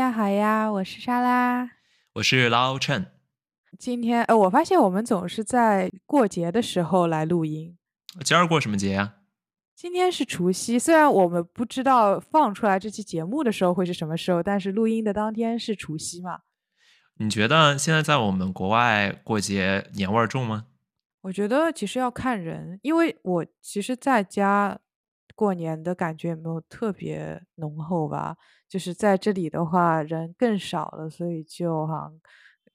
下好呀，我是莎拉，我是老陈。今天呃，我发现我们总是在过节的时候来录音。今儿过什么节呀？今天是除夕，虽然我们不知道放出来这期节目的时候会是什么时候，但是录音的当天是除夕嘛。你觉得现在在我们国外过节年味儿重吗？我觉得其实要看人，因为我其实在家过年的感觉也没有特别浓厚吧。就是在这里的话，人更少了，所以就好像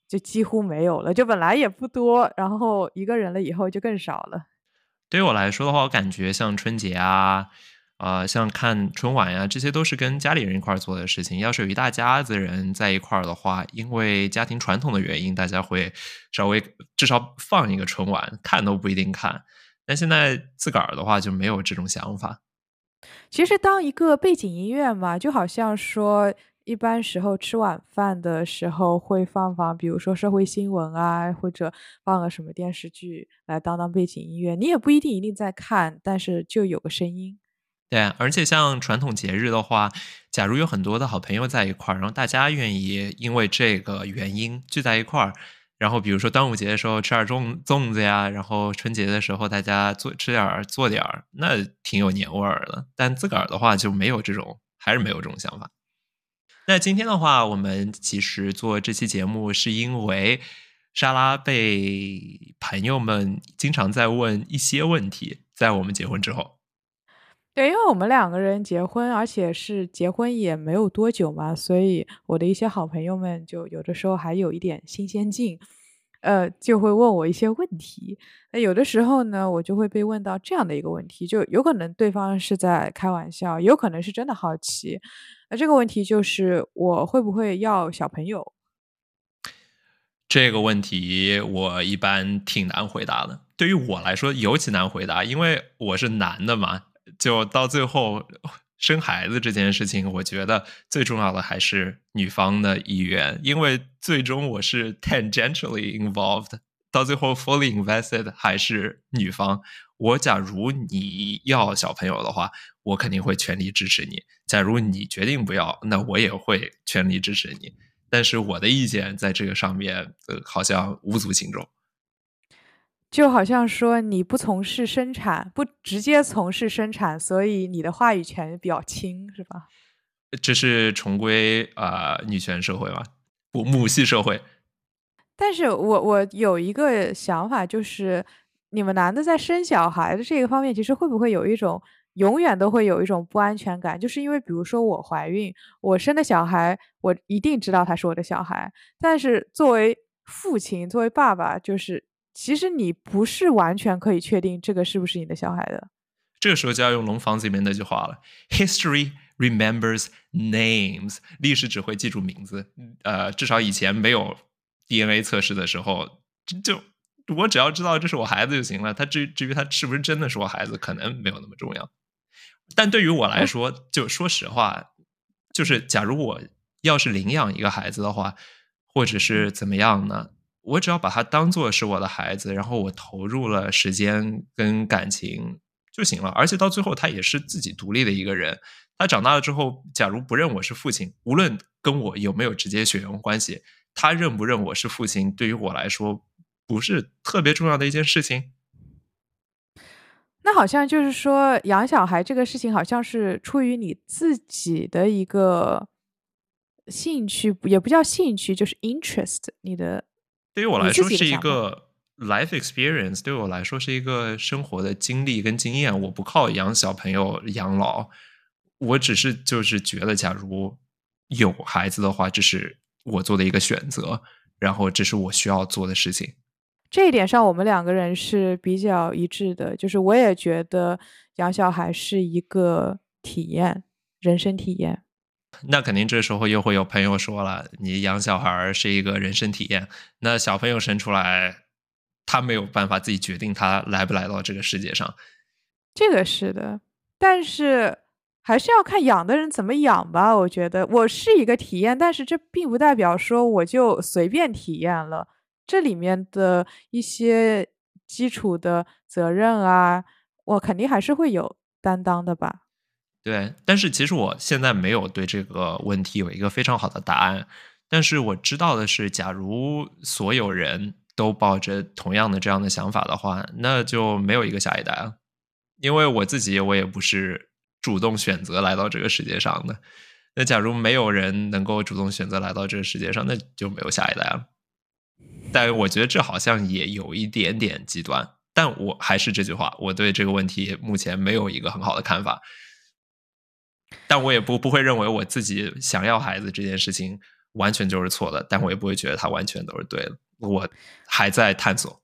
就几乎没有了。就本来也不多，然后一个人了以后就更少了。对于我来说的话，我感觉像春节啊。呃，像看春晚呀，这些都是跟家里人一块儿做的事情。要是有一大家子人在一块儿的话，因为家庭传统的原因，大家会稍微至少放一个春晚，看都不一定看。但现在自个儿的话就没有这种想法。其实当一个背景音乐嘛，就好像说，一般时候吃晚饭的时候会放放，比如说社会新闻啊，或者放个什么电视剧来当当背景音乐。你也不一定一定在看，但是就有个声音。对，而且像传统节日的话，假如有很多的好朋友在一块儿，然后大家愿意因为这个原因聚在一块儿，然后比如说端午节的时候吃点粽粽子呀，然后春节的时候大家做吃点儿做点儿，那挺有年味儿的。但自个儿的话就没有这种，还是没有这种想法。那今天的话，我们其实做这期节目是因为莎拉被朋友们经常在问一些问题，在我们结婚之后。对，因为我们两个人结婚，而且是结婚也没有多久嘛，所以我的一些好朋友们就有的时候还有一点新鲜劲，呃，就会问我一些问题。那有的时候呢，我就会被问到这样的一个问题，就有可能对方是在开玩笑，有可能是真的好奇。那这个问题就是我会不会要小朋友？这个问题我一般挺难回答的，对于我来说尤其难回答，因为我是男的嘛。就到最后生孩子这件事情，我觉得最重要的还是女方的意愿，因为最终我是 tangentially involved，到最后 fully invested 还是女方。我假如你要小朋友的话，我肯定会全力支持你；假如你决定不要，那我也会全力支持你。但是我的意见在这个上面，呃，好像无足轻重。就好像说你不从事生产，不直接从事生产，所以你的话语权比较轻，是吧？这是重归啊女权社会吗？母，母系社会。但是我我有一个想法，就是你们男的在生小孩的这个方面，其实会不会有一种永远都会有一种不安全感？就是因为比如说我怀孕，我生的小孩，我一定知道他是我的小孩，但是作为父亲，作为爸爸，就是。其实你不是完全可以确定这个是不是你的小孩的。这个时候就要用《龙房子》里面那句话了：“History remembers names，历史只会记住名字。呃，至少以前没有 DNA 测试的时候，就我只要知道这是我孩子就行了。他至至于他是不是真的是我孩子，可能没有那么重要。但对于我来说，就说实话，就是假如我要是领养一个孩子的话，或者是怎么样呢？”我只要把他当做是我的孩子，然后我投入了时间跟感情就行了。而且到最后，他也是自己独立的一个人。他长大了之后，假如不认我是父亲，无论跟我有没有直接血缘关系，他认不认我是父亲，对于我来说不是特别重要的一件事情。那好像就是说，养小孩这个事情，好像是出于你自己的一个兴趣，也不叫兴趣，就是 interest，你的。对于我来说是一个 life experience，对我来说是一个生活的经历跟经验。我不靠养小朋友养老，我只是就是觉得，假如有孩子的话，这是我做的一个选择，然后这是我需要做的事情。这一点上，我们两个人是比较一致的，就是我也觉得养小孩是一个体验，人生体验。那肯定，这时候又会有朋友说了：“你养小孩是一个人生体验，那小朋友生出来，他没有办法自己决定他来不来到这个世界上。”这个是的，但是还是要看养的人怎么养吧。我觉得我是一个体验，但是这并不代表说我就随便体验了。这里面的一些基础的责任啊，我肯定还是会有担当的吧。对，但是其实我现在没有对这个问题有一个非常好的答案。但是我知道的是，假如所有人都抱着同样的这样的想法的话，那就没有一个下一代了。因为我自己我也不是主动选择来到这个世界上的。那假如没有人能够主动选择来到这个世界上，那就没有下一代了。但我觉得这好像也有一点点极端。但我还是这句话，我对这个问题目前没有一个很好的看法。但我也不不会认为我自己想要孩子这件事情完全就是错的，但我也不会觉得它完全都是对的。我还在探索。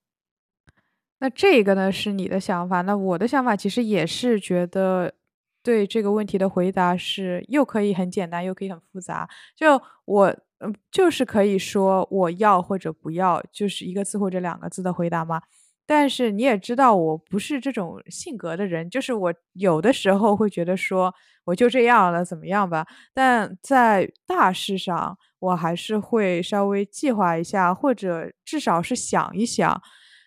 那这个呢是你的想法，那我的想法其实也是觉得对这个问题的回答是又可以很简单，又可以很复杂。就我嗯，就是可以说我要或者不要，就是一个字或者两个字的回答吗？但是你也知道，我不是这种性格的人，就是我有的时候会觉得说，我就这样了，怎么样吧？但在大事上，我还是会稍微计划一下，或者至少是想一想。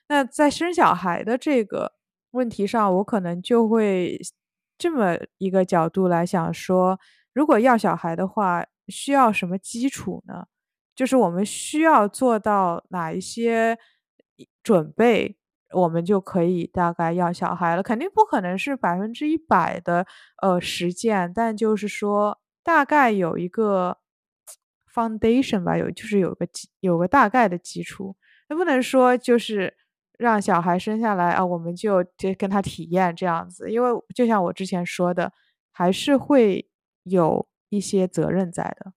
那在生小孩的这个问题上，我可能就会这么一个角度来想说，如果要小孩的话，需要什么基础呢？就是我们需要做到哪一些准备？我们就可以大概要小孩了，肯定不可能是百分之一百的呃实践，但就是说大概有一个 foundation 吧，有就是有个有个大概的基础，那不能说就是让小孩生下来啊，我们就就跟他体验这样子，因为就像我之前说的，还是会有一些责任在的。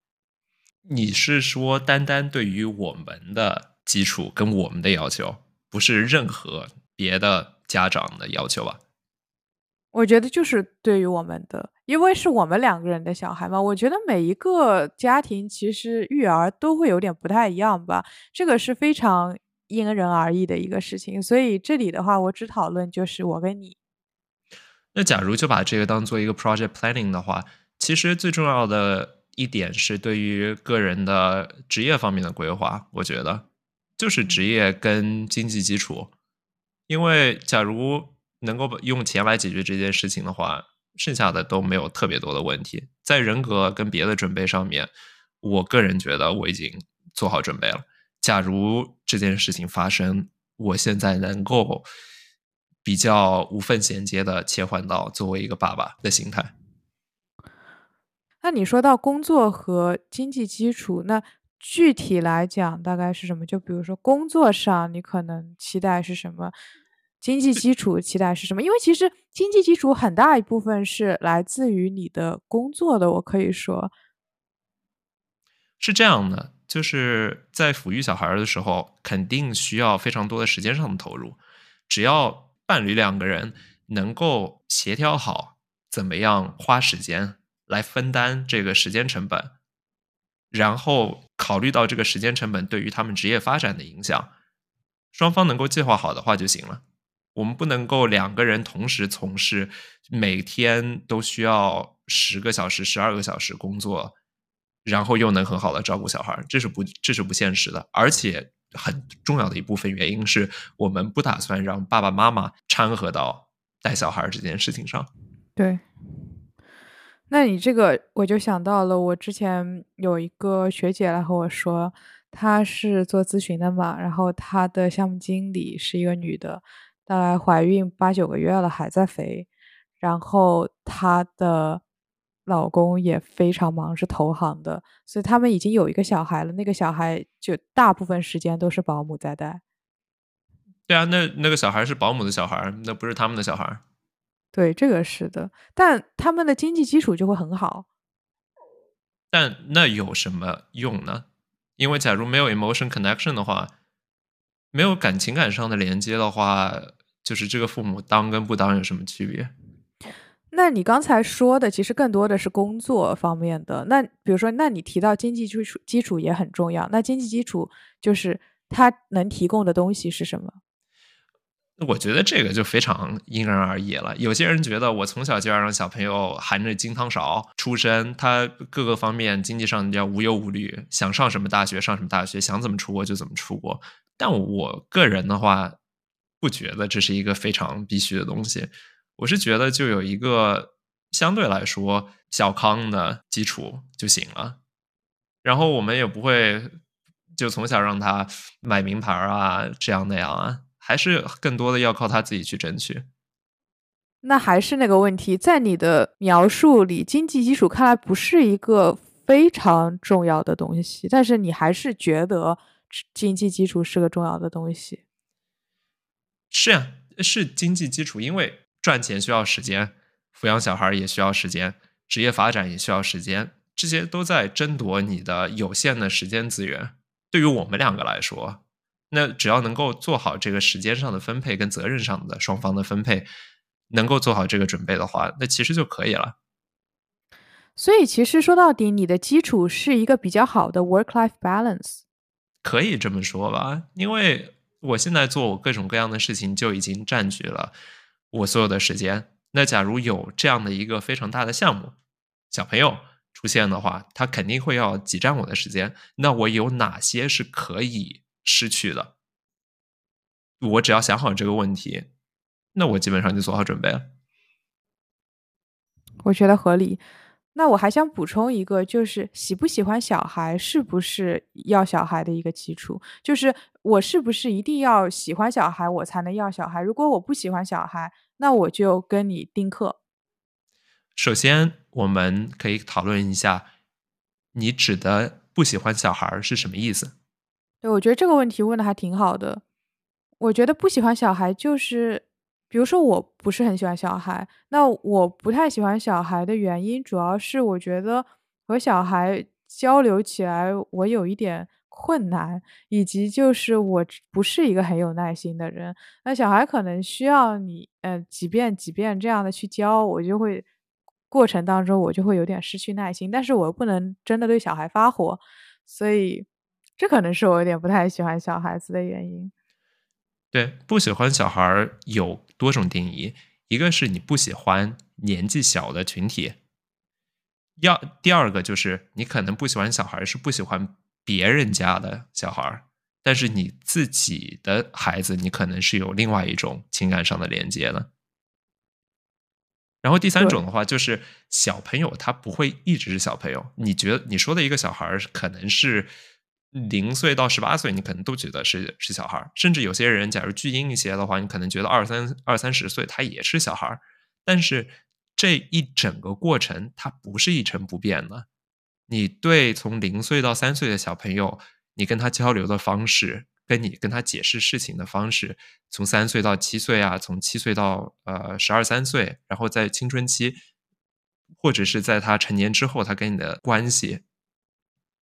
你是说单单对于我们的基础跟我们的要求？不是任何别的家长的要求吧？我觉得就是对于我们的，因为是我们两个人的小孩嘛。我觉得每一个家庭其实育儿都会有点不太一样吧，这个是非常因人而异的一个事情。所以这里的话，我只讨论就是我跟你。那假如就把这个当做一个 project planning 的话，其实最重要的一点是对于个人的职业方面的规划，我觉得。就是职业跟经济基础，因为假如能够用钱来解决这件事情的话，剩下的都没有特别多的问题。在人格跟别的准备上面，我个人觉得我已经做好准备了。假如这件事情发生，我现在能够比较无缝衔接的切换到作为一个爸爸的心态。那你说到工作和经济基础，那？具体来讲，大概是什么？就比如说工作上，你可能期待是什么？经济基础期待是什么？因为其实经济基础很大一部分是来自于你的工作的。我可以说，是这样的，就是在抚育小孩的时候，肯定需要非常多的时间上的投入。只要伴侣两个人能够协调好，怎么样花时间来分担这个时间成本。然后考虑到这个时间成本对于他们职业发展的影响，双方能够计划好的话就行了。我们不能够两个人同时从事，每天都需要十个小时、十二个小时工作，然后又能很好的照顾小孩，这是不这是不现实的。而且很重要的一部分原因是我们不打算让爸爸妈妈掺和到带小孩这件事情上。对。那你这个我就想到了，我之前有一个学姐来和我说，她是做咨询的嘛，然后她的项目经理是一个女的，大概怀孕八九个月了还在肥，然后她的老公也非常忙，是投行的，所以他们已经有一个小孩了，那个小孩就大部分时间都是保姆在带。对啊，那那个小孩是保姆的小孩，那不是他们的小孩。对，这个是的，但他们的经济基础就会很好。但那有什么用呢？因为假如没有 emotion connection 的话，没有感情感上的连接的话，就是这个父母当跟不当有什么区别？那你刚才说的其实更多的是工作方面的。那比如说，那你提到经济基础基础也很重要。那经济基础就是他能提供的东西是什么？我觉得这个就非常因人而异了。有些人觉得我从小就要让小朋友含着金汤勺出生，他各个方面经济上要无忧无虑，想上什么大学上什么大学，想怎么出国就怎么出国。但我个人的话，不觉得这是一个非常必须的东西。我是觉得就有一个相对来说小康的基础就行了。然后我们也不会就从小让他买名牌啊，这样那样啊，还是更多的要靠他自己去争取。那还是那个问题，在你的描述里，经济基础看来不是一个非常重要的东西，但是你还是觉得经济基础是个重要的东西。是啊，是经济基础，因为赚钱需要时间，抚养小孩也需要时间，职业发展也需要时间，这些都在争夺你的有限的时间资源。对于我们两个来说，那只要能够做好这个时间上的分配跟责任上的双方的分配。能够做好这个准备的话，那其实就可以了。所以，其实说到底，你的基础是一个比较好的 work-life balance，可以这么说吧？因为我现在做我各种各样的事情，就已经占据了我所有的时间。那假如有这样的一个非常大的项目，小朋友出现的话，他肯定会要挤占我的时间。那我有哪些是可以失去的？我只要想好这个问题。那我基本上就做好准备了，我觉得合理。那我还想补充一个，就是喜不喜欢小孩是不是要小孩的一个基础？就是我是不是一定要喜欢小孩，我才能要小孩？如果我不喜欢小孩，那我就跟你丁克。首先，我们可以讨论一下，你指的不喜欢小孩是什么意思？我觉得这个问题问的还挺好的。我觉得不喜欢小孩就是。比如说，我不是很喜欢小孩。那我不太喜欢小孩的原因，主要是我觉得和小孩交流起来，我有一点困难，以及就是我不是一个很有耐心的人。那小孩可能需要你，呃，几遍几遍这样的去教，我就会过程当中我就会有点失去耐心。但是我又不能真的对小孩发火，所以这可能是我有点不太喜欢小孩子的原因。对，不喜欢小孩有多种定义，一个是你不喜欢年纪小的群体，要第二个就是你可能不喜欢小孩是不喜欢别人家的小孩但是你自己的孩子，你可能是有另外一种情感上的连接的。然后第三种的话，就是小朋友他不会一直是小朋友，你觉得你说的一个小孩可能是。零岁到十八岁，你可能都觉得是是小孩甚至有些人，假如巨婴一些的话，你可能觉得二三二三十岁他也是小孩但是这一整个过程，它不是一成不变的。你对从零岁到三岁的小朋友，你跟他交流的方式，跟你跟他解释事情的方式，从三岁到七岁啊，从七岁到呃十二三岁，然后在青春期，或者是在他成年之后，他跟你的关系。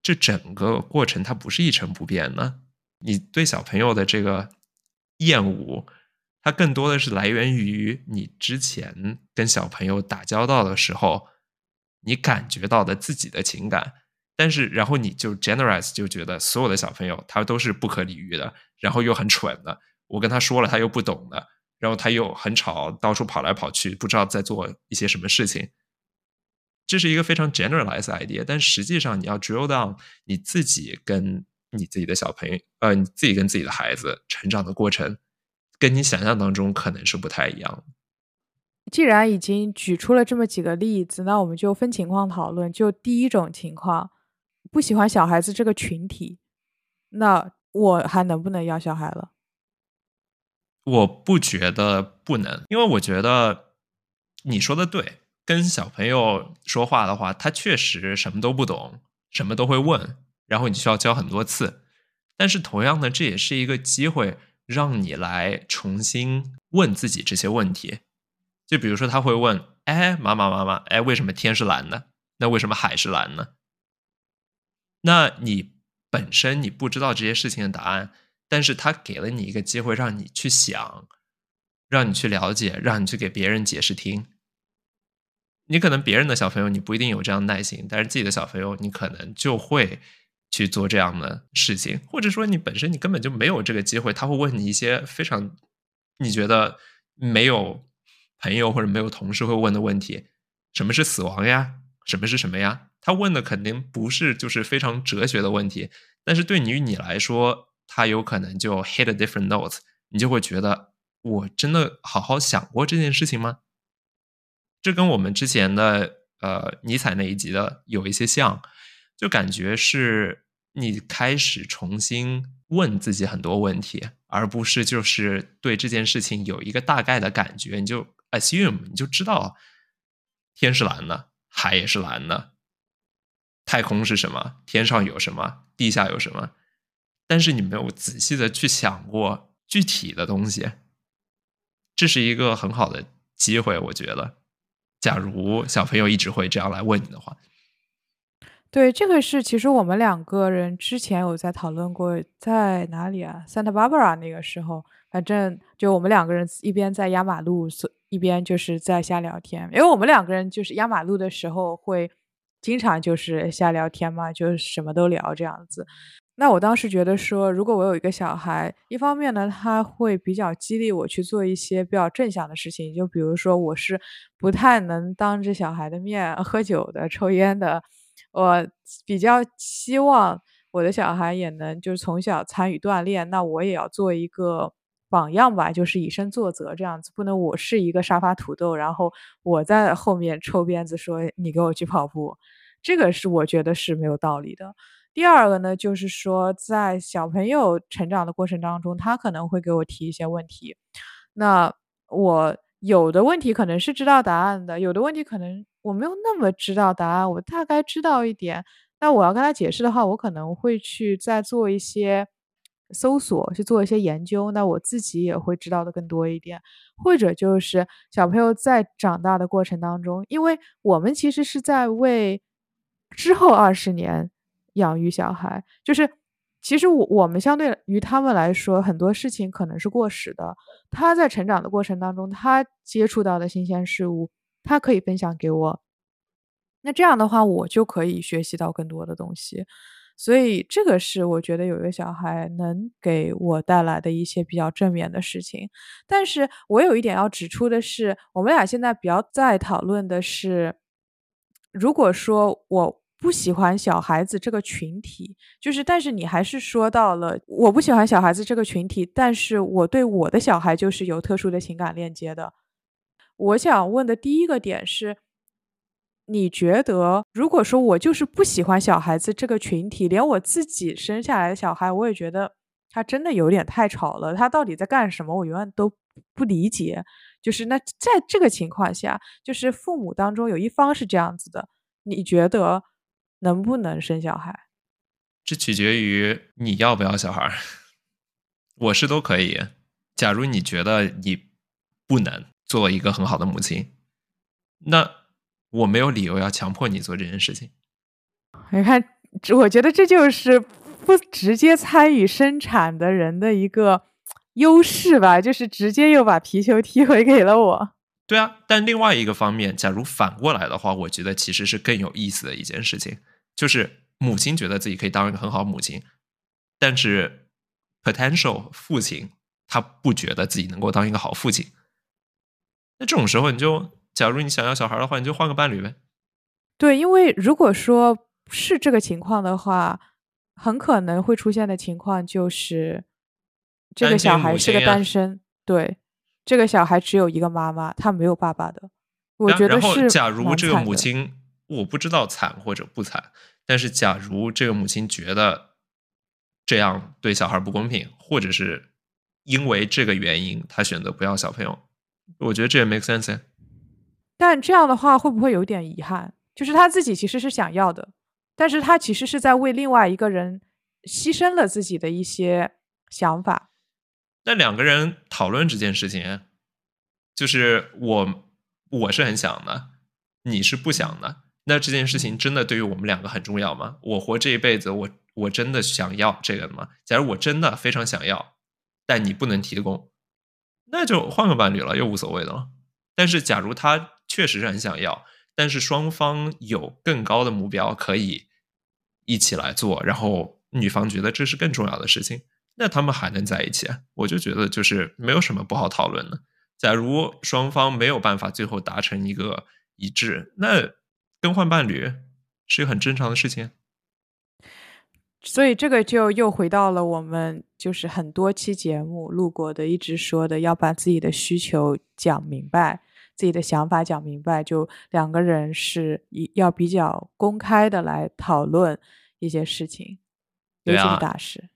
这整个过程它不是一成不变的。你对小朋友的这个厌恶，它更多的是来源于你之前跟小朋友打交道的时候，你感觉到的自己的情感。但是，然后你就 generalize 就觉得所有的小朋友他都是不可理喻的，然后又很蠢的。我跟他说了，他又不懂的，然后他又很吵，到处跑来跑去，不知道在做一些什么事情。这是一个非常 generalized idea，但实际上你要 drill down 你自己跟你自己的小朋友，呃，你自己跟自己的孩子成长的过程，跟你想象当中可能是不太一样。既然已经举出了这么几个例子，那我们就分情况讨论。就第一种情况，不喜欢小孩子这个群体，那我还能不能要小孩了？我不觉得不能，因为我觉得你说的对。跟小朋友说话的话，他确实什么都不懂，什么都会问，然后你需要教很多次。但是同样的，这也是一个机会，让你来重新问自己这些问题。就比如说，他会问：“哎，妈妈，妈妈，哎，为什么天是蓝的？那为什么海是蓝呢？”那你本身你不知道这些事情的答案，但是他给了你一个机会，让你去想，让你去了解，让你去给别人解释听。你可能别人的小朋友你不一定有这样耐心，但是自己的小朋友你可能就会去做这样的事情，或者说你本身你根本就没有这个机会，他会问你一些非常你觉得没有朋友或者没有同事会问的问题，什么是死亡呀？什么是什么呀？他问的肯定不是就是非常哲学的问题，但是对于你来说，他有可能就 hit a different note，你就会觉得我真的好好想过这件事情吗？这跟我们之前的呃尼采那一集的有一些像，就感觉是你开始重新问自己很多问题，而不是就是对这件事情有一个大概的感觉，你就 assume 你就知道天是蓝的，海也是蓝的，太空是什么，天上有什么，地下有什么，但是你没有仔细的去想过具体的东西，这是一个很好的机会，我觉得。假如小朋友一直会这样来问你的话，对，这个是其实我们两个人之前有在讨论过，在哪里啊？Santa Barbara 那个时候，反正就我们两个人一边在压马路，一边就是在瞎聊天。因为我们两个人就是压马路的时候会经常就是瞎聊天嘛，就是什么都聊这样子。那我当时觉得说，如果我有一个小孩，一方面呢，他会比较激励我去做一些比较正向的事情，就比如说我是不太能当着小孩的面喝酒的、抽烟的，我比较希望我的小孩也能就是从小参与锻炼，那我也要做一个榜样吧，就是以身作则这样子，不能我是一个沙发土豆，然后我在后面抽鞭子说你给我去跑步，这个是我觉得是没有道理的。第二个呢，就是说，在小朋友成长的过程当中，他可能会给我提一些问题。那我有的问题可能是知道答案的，有的问题可能我没有那么知道答案，我大概知道一点。那我要跟他解释的话，我可能会去再做一些搜索，去做一些研究。那我自己也会知道的更多一点。或者就是小朋友在长大的过程当中，因为我们其实是在为之后二十年。养育小孩，就是其实我我们相对于他们来说，很多事情可能是过时的。他在成长的过程当中，他接触到的新鲜事物，他可以分享给我。那这样的话，我就可以学习到更多的东西。所以这个是我觉得有一个小孩能给我带来的一些比较正面的事情。但是我有一点要指出的是，我们俩现在比较在讨论的是，如果说我。不喜欢小孩子这个群体，就是，但是你还是说到了，我不喜欢小孩子这个群体，但是我对我的小孩就是有特殊的情感链接的。我想问的第一个点是，你觉得，如果说我就是不喜欢小孩子这个群体，连我自己生下来的小孩，我也觉得他真的有点太吵了，他到底在干什么，我永远都不理解。就是那在这个情况下，就是父母当中有一方是这样子的，你觉得？能不能生小孩？这取决于你要不要小孩。我是都可以。假如你觉得你不能做一个很好的母亲，那我没有理由要强迫你做这件事情。你看，我觉得这就是不直接参与生产的人的一个优势吧，就是直接又把皮球踢回给了我。对啊，但另外一个方面，假如反过来的话，我觉得其实是更有意思的一件事情，就是母亲觉得自己可以当一个很好母亲，但是 potential 父亲他不觉得自己能够当一个好父亲。那这种时候，你就假如你想要小孩的话，你就换个伴侣呗。对，因为如果说是这个情况的话，很可能会出现的情况就是这个小孩是个单身，对。这个小孩只有一个妈妈，他没有爸爸的。我觉得是。假如这个母亲，我不知道惨或者不惨，但是假如这个母亲觉得这样对小孩不公平，或者是因为这个原因，他选择不要小朋友，我觉得这也 make sense。但这样的话会不会有点遗憾？就是他自己其实是想要的，但是他其实是在为另外一个人牺牲了自己的一些想法。那两个人讨论这件事情，就是我我是很想的，你是不想的。那这件事情真的对于我们两个很重要吗？我活这一辈子，我我真的想要这个吗？假如我真的非常想要，但你不能提供，那就换个伴侣了，又无所谓的了。但是假如他确实是很想要，但是双方有更高的目标可以一起来做，然后女方觉得这是更重要的事情。那他们还能在一起？我就觉得就是没有什么不好讨论的。假如双方没有办法最后达成一个一致，那更换伴侣是一个很正常的事情。所以这个就又回到了我们就是很多期节目录过的，一直说的要把自己的需求讲明白。自己的想法讲明白，就两个人是一要比较公开的来讨论一些事情，尤其是大事。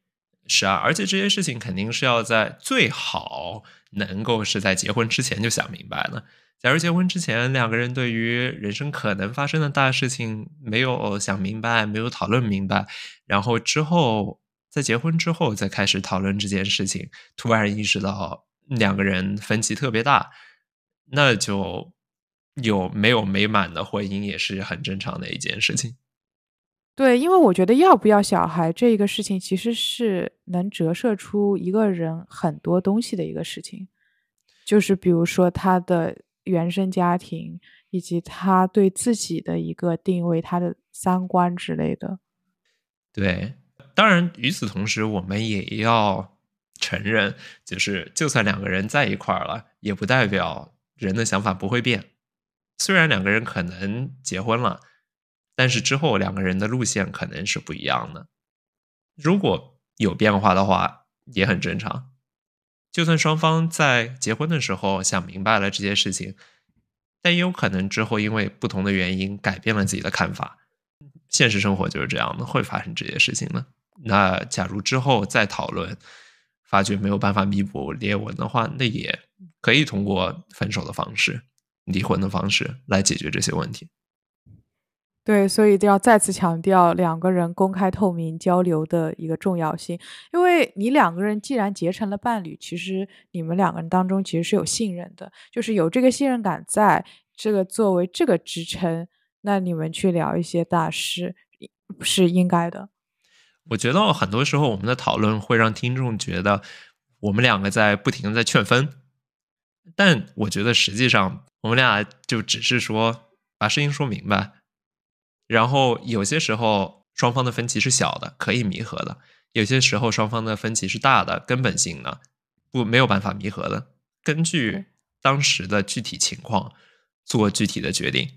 是啊，而且这些事情肯定是要在最好能够是在结婚之前就想明白了。假如结婚之前两个人对于人生可能发生的大事情没有想明白，没有讨论明白，然后之后在结婚之后再开始讨论这件事情，突然意识到两个人分歧特别大，那就有没有美满的婚姻也是很正常的一件事情。对，因为我觉得要不要小孩这一个事情，其实是能折射出一个人很多东西的一个事情，就是比如说他的。原生家庭以及他对自己的一个定位，他的三观之类的。对，当然与此同时，我们也要承认，就是就算两个人在一块儿了，也不代表人的想法不会变。虽然两个人可能结婚了，但是之后两个人的路线可能是不一样的。如果有变化的话，也很正常。就算双方在结婚的时候想明白了这些事情，但也有可能之后因为不同的原因改变了自己的看法。现实生活就是这样的，会发生这些事情的。那假如之后再讨论，发觉没有办法弥补裂纹的话，那也可以通过分手的方式、离婚的方式来解决这些问题。对，所以要再次强调两个人公开透明交流的一个重要性。因为你两个人既然结成了伴侣，其实你们两个人当中其实是有信任的，就是有这个信任感在，这个作为这个支撑，那你们去聊一些大事是应该的。我觉得很多时候我们的讨论会让听众觉得我们两个在不停的在劝分，但我觉得实际上我们俩就只是说把事情说明白。然后有些时候双方的分歧是小的，可以弥合的；有些时候双方的分歧是大的，根本性的，不没有办法弥合的。根据当时的具体情况做具体的决定。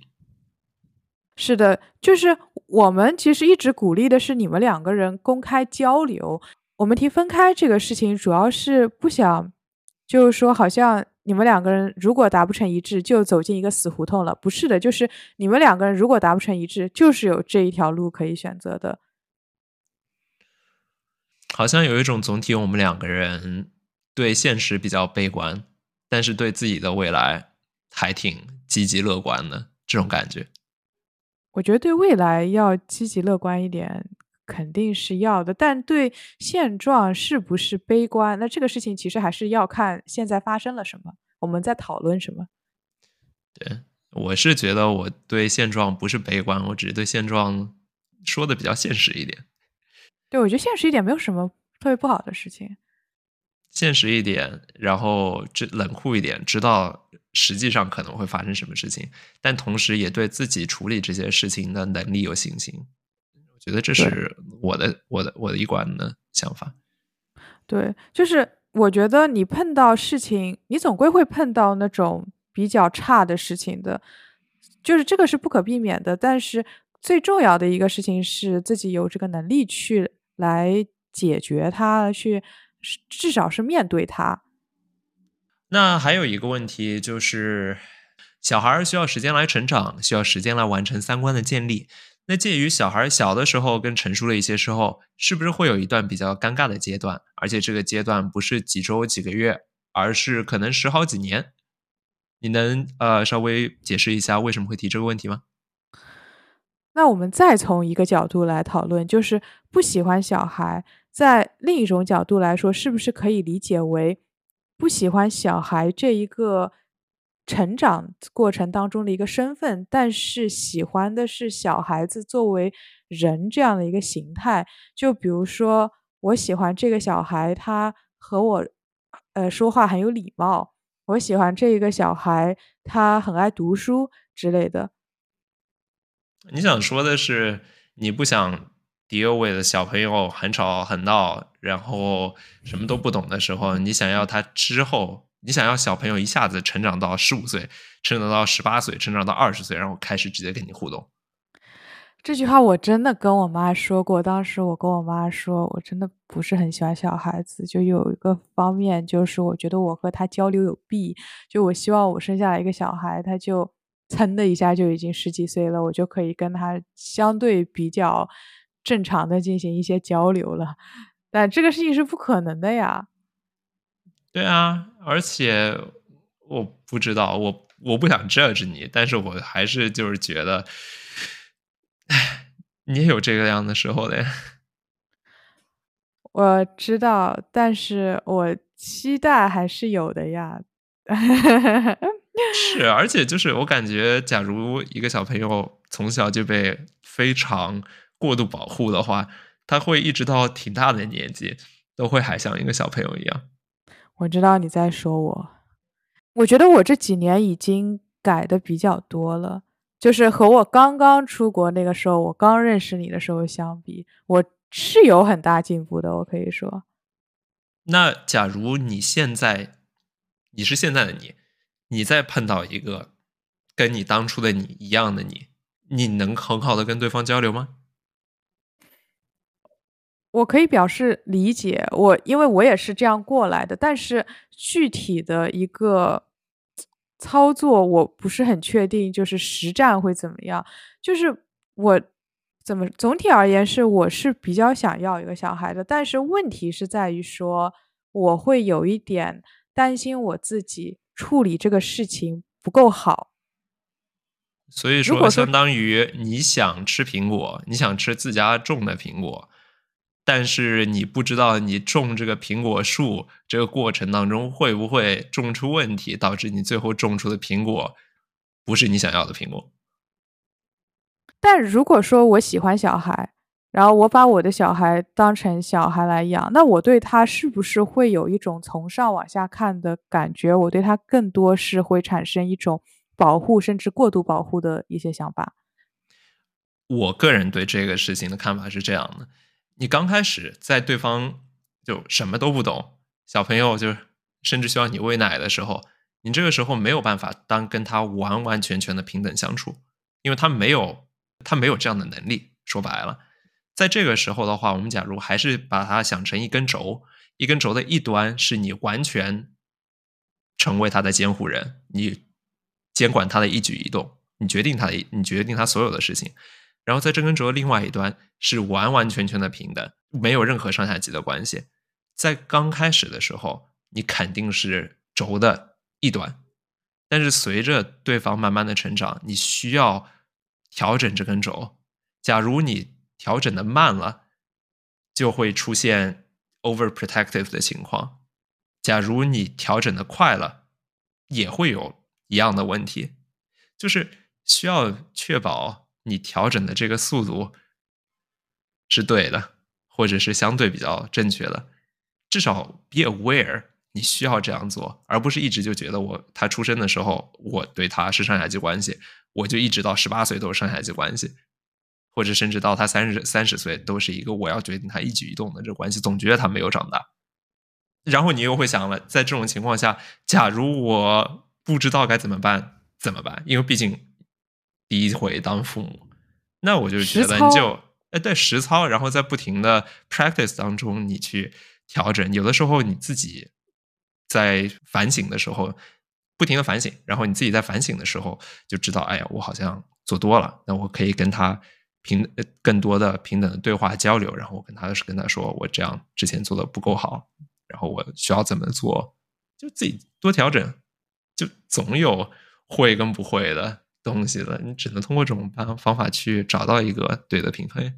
是的，就是我们其实一直鼓励的是你们两个人公开交流。我们提分开这个事情，主要是不想，就是说好像。你们两个人如果达不成一致，就走进一个死胡同了。不是的，就是你们两个人如果达不成一致，就是有这一条路可以选择的。好像有一种总体，我们两个人对现实比较悲观，但是对自己的未来还挺积极乐观的这种感觉。我觉得对未来要积极乐观一点。肯定是要的，但对现状是不是悲观？那这个事情其实还是要看现在发生了什么，我们在讨论什么。对，我是觉得我对现状不是悲观，我只是对现状说的比较现实一点。对，我觉得现实一点没有什么特别不好的事情。现实一点，然后这冷酷一点，知道实际上可能会发生什么事情，但同时也对自己处理这些事情的能力有信心。觉得这是我的我的我的一贯的想法。对，就是我觉得你碰到事情，你总归会碰到那种比较差的事情的，就是这个是不可避免的。但是最重要的一个事情是自己有这个能力去来解决它，去至少是面对它。那还有一个问题就是，小孩需要时间来成长，需要时间来完成三观的建立。那介于小孩小的时候跟成熟了一些时候，是不是会有一段比较尴尬的阶段？而且这个阶段不是几周几个月，而是可能十好几年。你能呃稍微解释一下为什么会提这个问题吗？那我们再从一个角度来讨论，就是不喜欢小孩，在另一种角度来说，是不是可以理解为不喜欢小孩这一个？成长过程当中的一个身份，但是喜欢的是小孩子作为人这样的一个形态。就比如说，我喜欢这个小孩，他和我呃说话很有礼貌；我喜欢这个小孩，他很爱读书之类的。你想说的是，你不想迪欧伟的小朋友很吵很闹，然后什么都不懂的时候，你想要他之后。你想要小朋友一下子成长到十五岁，成长到十八岁，成长到二十岁，然后开始直接跟你互动。这句话我真的跟我妈说过，当时我跟我妈说，我真的不是很喜欢小孩子，就有一个方面就是我觉得我和他交流有弊，就我希望我生下来一个小孩，他就噌的一下就已经十几岁了，我就可以跟他相对比较正常的进行一些交流了，但这个事情是不可能的呀。对啊，而且我不知道，我我不想 judge 你，但是我还是就是觉得。你也有这个样的时候的，我知道，但是我期待还是有的呀。是，而且就是我感觉，假如一个小朋友从小就被非常过度保护的话，他会一直到挺大的年纪，都会还像一个小朋友一样。我知道你在说我，我觉得我这几年已经改的比较多了。就是和我刚刚出国那个时候，我刚认识你的时候相比，我是有很大进步的。我可以说，那假如你现在你是现在的你，你再碰到一个跟你当初的你一样的你，你能很好的跟对方交流吗？我可以表示理解，我因为我也是这样过来的，但是具体的一个。操作我不是很确定，就是实战会怎么样？就是我怎么总体而言是我是比较想要一个小孩的，但是问题是在于说我会有一点担心我自己处理这个事情不够好。所以说，相当于你想吃苹果，你想吃自家种的苹果。但是你不知道，你种这个苹果树这个过程当中会不会种出问题，导致你最后种出的苹果不是你想要的苹果。但如果说我喜欢小孩，然后我把我的小孩当成小孩来养，那我对他是不是会有一种从上往下看的感觉？我对他更多是会产生一种保护，甚至过度保护的一些想法。我个人对这个事情的看法是这样的。你刚开始在对方就什么都不懂，小朋友就甚至需要你喂奶的时候，你这个时候没有办法当跟他完完全全的平等相处，因为他没有他没有这样的能力。说白了，在这个时候的话，我们假如还是把它想成一根轴，一根轴的一端是你完全成为他的监护人，你监管他的一举一动，你决定他的，你决定他所有的事情。然后在这根轴的另外一端是完完全全的平等，没有任何上下级的关系。在刚开始的时候，你肯定是轴的一端，但是随着对方慢慢的成长，你需要调整这根轴。假如你调整的慢了，就会出现 overprotective 的情况；假如你调整的快了，也会有一样的问题，就是需要确保。你调整的这个速度是对的，或者是相对比较正确的，至少 be aware 你需要这样做，而不是一直就觉得我他出生的时候我对他是上下级关系，我就一直到十八岁都是上下级关系，或者甚至到他三十三十岁都是一个我要决定他一举一动的这关系，总觉得他没有长大。然后你又会想了，在这种情况下，假如我不知道该怎么办，怎么办？因为毕竟。第一回当父母，那我就觉得你就哎对实操，然后在不停的 practice 当中，你去调整。有的时候你自己在反省的时候，不停的反省，然后你自己在反省的时候就知道，哎呀，我好像做多了。那我可以跟他平更多的平等的对话交流，然后我跟他是跟他说，我这样之前做的不够好，然后我需要怎么做，就自己多调整。就总有会跟不会的。东西了，你只能通过这种办方法去找到一个对的平衡。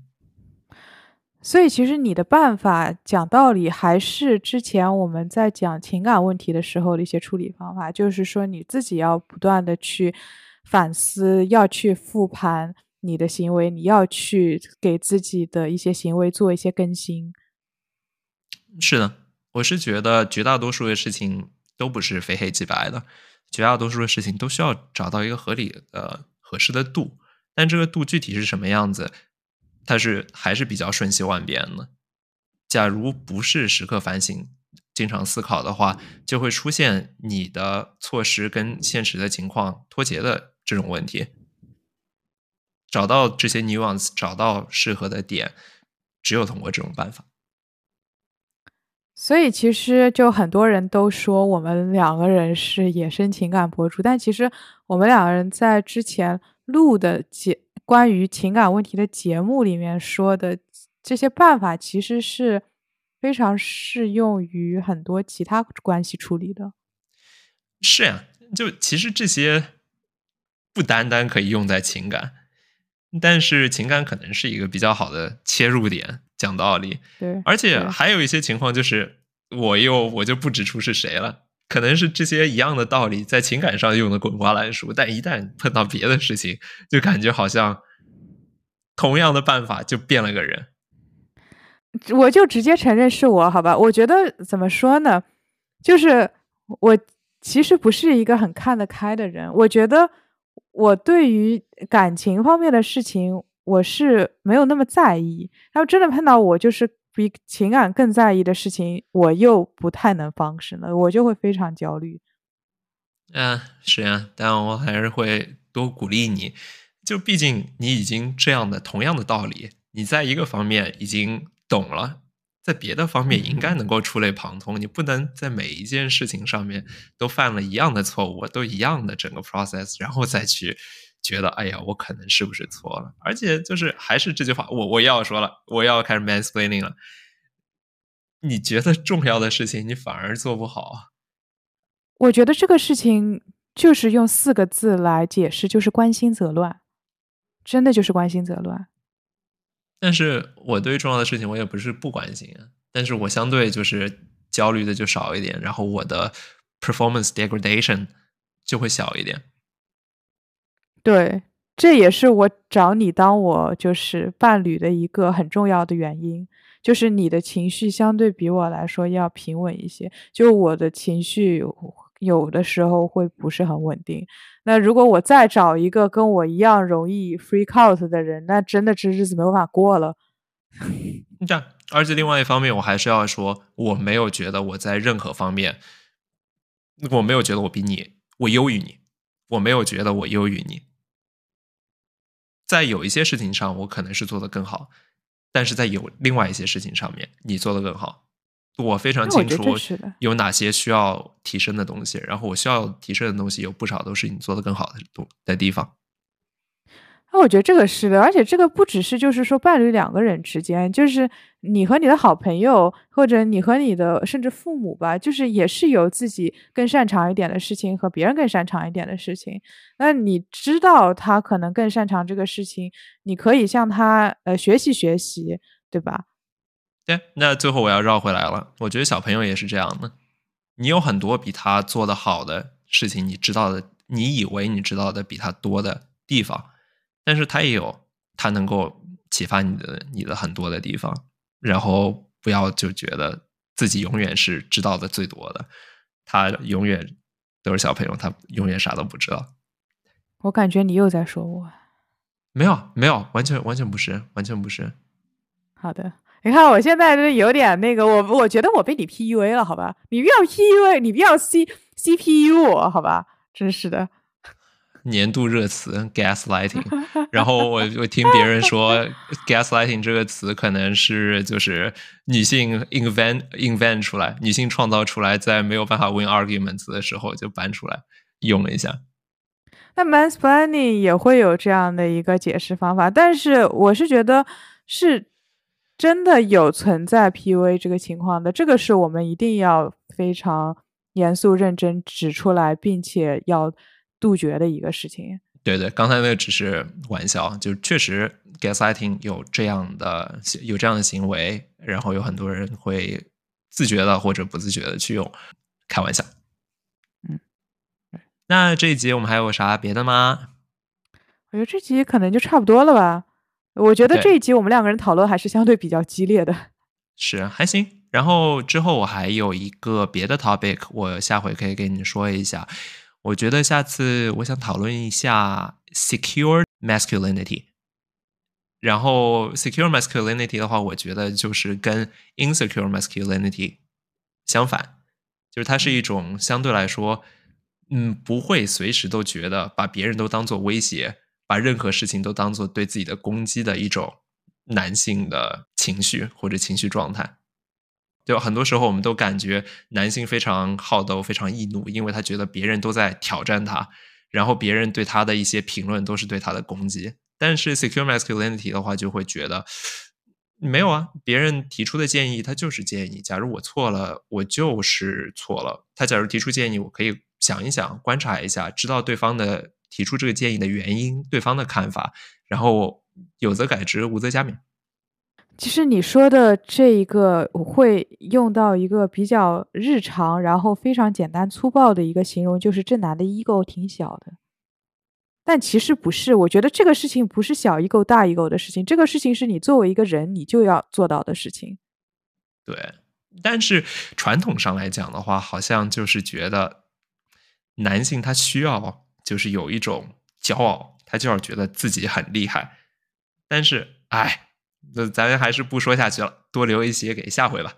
所以，其实你的办法讲道理还是之前我们在讲情感问题的时候的一些处理方法，就是说你自己要不断的去反思，要去复盘你的行为，你要去给自己的一些行为做一些更新。是的，我是觉得绝大多数的事情都不是非黑即白的。绝大多数的事情都需要找到一个合理的、合适的度，但这个度具体是什么样子，它是还是比较瞬息万变的。假如不是时刻反省、经常思考的话，就会出现你的措施跟现实的情况脱节的这种问题。找到这些 nuance，找到适合的点，只有通过这种办法。所以其实就很多人都说我们两个人是野生情感博主，但其实我们两个人在之前录的节关于情感问题的节目里面说的这些办法，其实是非常适用于很多其他关系处理的。是呀，就其实这些不单单可以用在情感，但是情感可能是一个比较好的切入点。讲道理，对，而且还有一些情况，就是我又我就不指出是谁了，可能是这些一样的道理，在情感上用的滚瓜烂熟，但一旦碰到别的事情，就感觉好像同样的办法就变了个人。我就直接承认是我，好吧？我觉得怎么说呢？就是我其实不是一个很看得开的人，我觉得我对于感情方面的事情。我是没有那么在意，然后真的碰到我就是比情感更在意的事情，我又不太能放生了，我就会非常焦虑。嗯，是呀，但我还是会多鼓励你，就毕竟你已经这样的同样的道理，你在一个方面已经懂了，在别的方面应该能够触类旁通，你不能在每一件事情上面都犯了一样的错误，都一样的整个 process，然后再去。觉得哎呀，我可能是不是错了？而且就是还是这句话，我我要说了，我要开始 mansplaining 了。你觉得重要的事情，你反而做不好。我觉得这个事情就是用四个字来解释，就是关心则乱，真的就是关心则乱。但是我对重要的事情，我也不是不关心啊。但是我相对就是焦虑的就少一点，然后我的 performance degradation 就会小一点。对，这也是我找你当我就是伴侣的一个很重要的原因，就是你的情绪相对比我来说要平稳一些。就我的情绪有的时候会不是很稳定，那如果我再找一个跟我一样容易 freak out 的人，那真的这日子没办法过了。这样，而且另外一方面，我还是要说，我没有觉得我在任何方面，我没有觉得我比你我优于你，我没有觉得我优于你。在有一些事情上，我可能是做的更好，但是在有另外一些事情上面，你做的更好。我非常清楚有哪些需要提升的东西，然后我需要提升的东西有不少都是你做的更好的东的地方。那我觉得这个是的，而且这个不只是就是说伴侣两个人之间，就是你和你的好朋友，或者你和你的甚至父母吧，就是也是有自己更擅长一点的事情和别人更擅长一点的事情。那你知道他可能更擅长这个事情，你可以向他呃学习学习，对吧？对。那最后我要绕回来了，我觉得小朋友也是这样的，你有很多比他做的好的事情，你知道的，你以为你知道的比他多的地方。但是他也有他能够启发你的你的很多的地方，然后不要就觉得自己永远是知道的最多的，他永远都是小朋友，他永远啥都不知道。我感觉你又在说我，没有没有，完全完全不是，完全不是。好的，你看我现在是有点那个，我我觉得我被你 PUA 了，好吧？你不要 PUA，你不要 C CPU 我，好吧？真是的。年度热词 gaslighting，然后我我听别人说 gaslighting 这个词可能是就是女性 invent invent 出来，女性创造出来，在没有办法 win arguments 的时候就搬出来用了一下。那 mansplaining 也会有这样的一个解释方法，但是我是觉得是真的有存在 PUA 这个情况的，这个是我们一定要非常严肃认真指出来，并且要。杜绝的一个事情。对对，刚才那个只是玩笑，就确实 gaslighting 有这样的有这样的行为，然后有很多人会自觉的或者不自觉的去用，开玩笑。嗯，那这一集我们还有啥别的吗？我觉得这集可能就差不多了吧。我觉得这一集我们两个人讨论还是相对比较激烈的。是还行。然后之后我还有一个别的 topic，我下回可以跟你说一下。我觉得下次我想讨论一下 secure masculinity，然后 secure masculinity 的话，我觉得就是跟 insecure masculinity 相反，就是它是一种相对来说，嗯，不会随时都觉得把别人都当做威胁把任何事情都当做对自己的攻击的一种男性的情绪或者情绪状态。就很多时候，我们都感觉男性非常好斗、非常易怒，因为他觉得别人都在挑战他，然后别人对他的一些评论都是对他的攻击。但是 secure masculinity 的话，就会觉得没有啊，别人提出的建议他就是建议。假如我错了，我就是错了。他假如提出建议，我可以想一想、观察一下，知道对方的提出这个建议的原因、对方的看法，然后有则改之，无则加勉。其实你说的这一个我会用到一个比较日常，然后非常简单粗暴的一个形容，就是这男的 ego 挺小的。但其实不是，我觉得这个事情不是小 ego 大 ego 的事情，这个事情是你作为一个人你就要做到的事情。对，但是传统上来讲的话，好像就是觉得男性他需要就是有一种骄傲，他就要觉得自己很厉害。但是，哎。那咱还是不说下去了，多留一些给下回吧。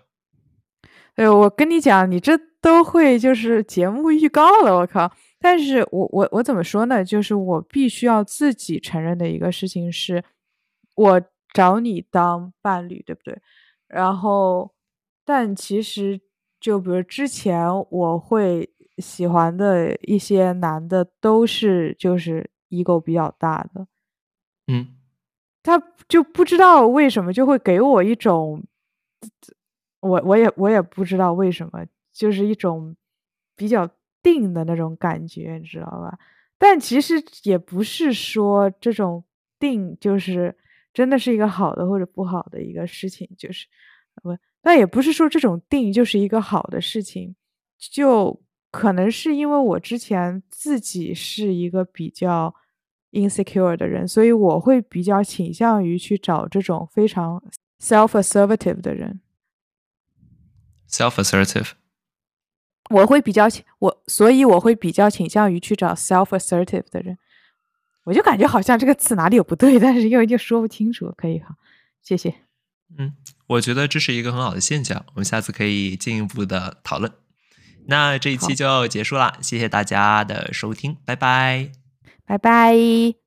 哎，我跟你讲，你这都会就是节目预告了，我靠！但是我我我怎么说呢？就是我必须要自己承认的一个事情是，我找你当伴侣，对不对？然后，但其实就比如之前我会喜欢的一些男的，都是就是 ego 比较大的，嗯。他就不知道为什么就会给我一种，我我也我也不知道为什么，就是一种比较定的那种感觉，你知道吧？但其实也不是说这种定就是真的是一个好的或者不好的一个事情，就是不，但也不是说这种定就是一个好的事情，就可能是因为我之前自己是一个比较。Insecure 的人，所以我会比较倾向于去找这种非常 self-assertive 的人。self-assertive，我会比较我，所以我会比较倾向于去找 self-assertive 的人。我就感觉好像这个词哪里有不对，但是又又说不清楚。可以哈，谢谢。嗯，我觉得这是一个很好的现象，我们下次可以进一步的讨论。那这一期就结束了，谢谢大家的收听，拜拜。拜拜。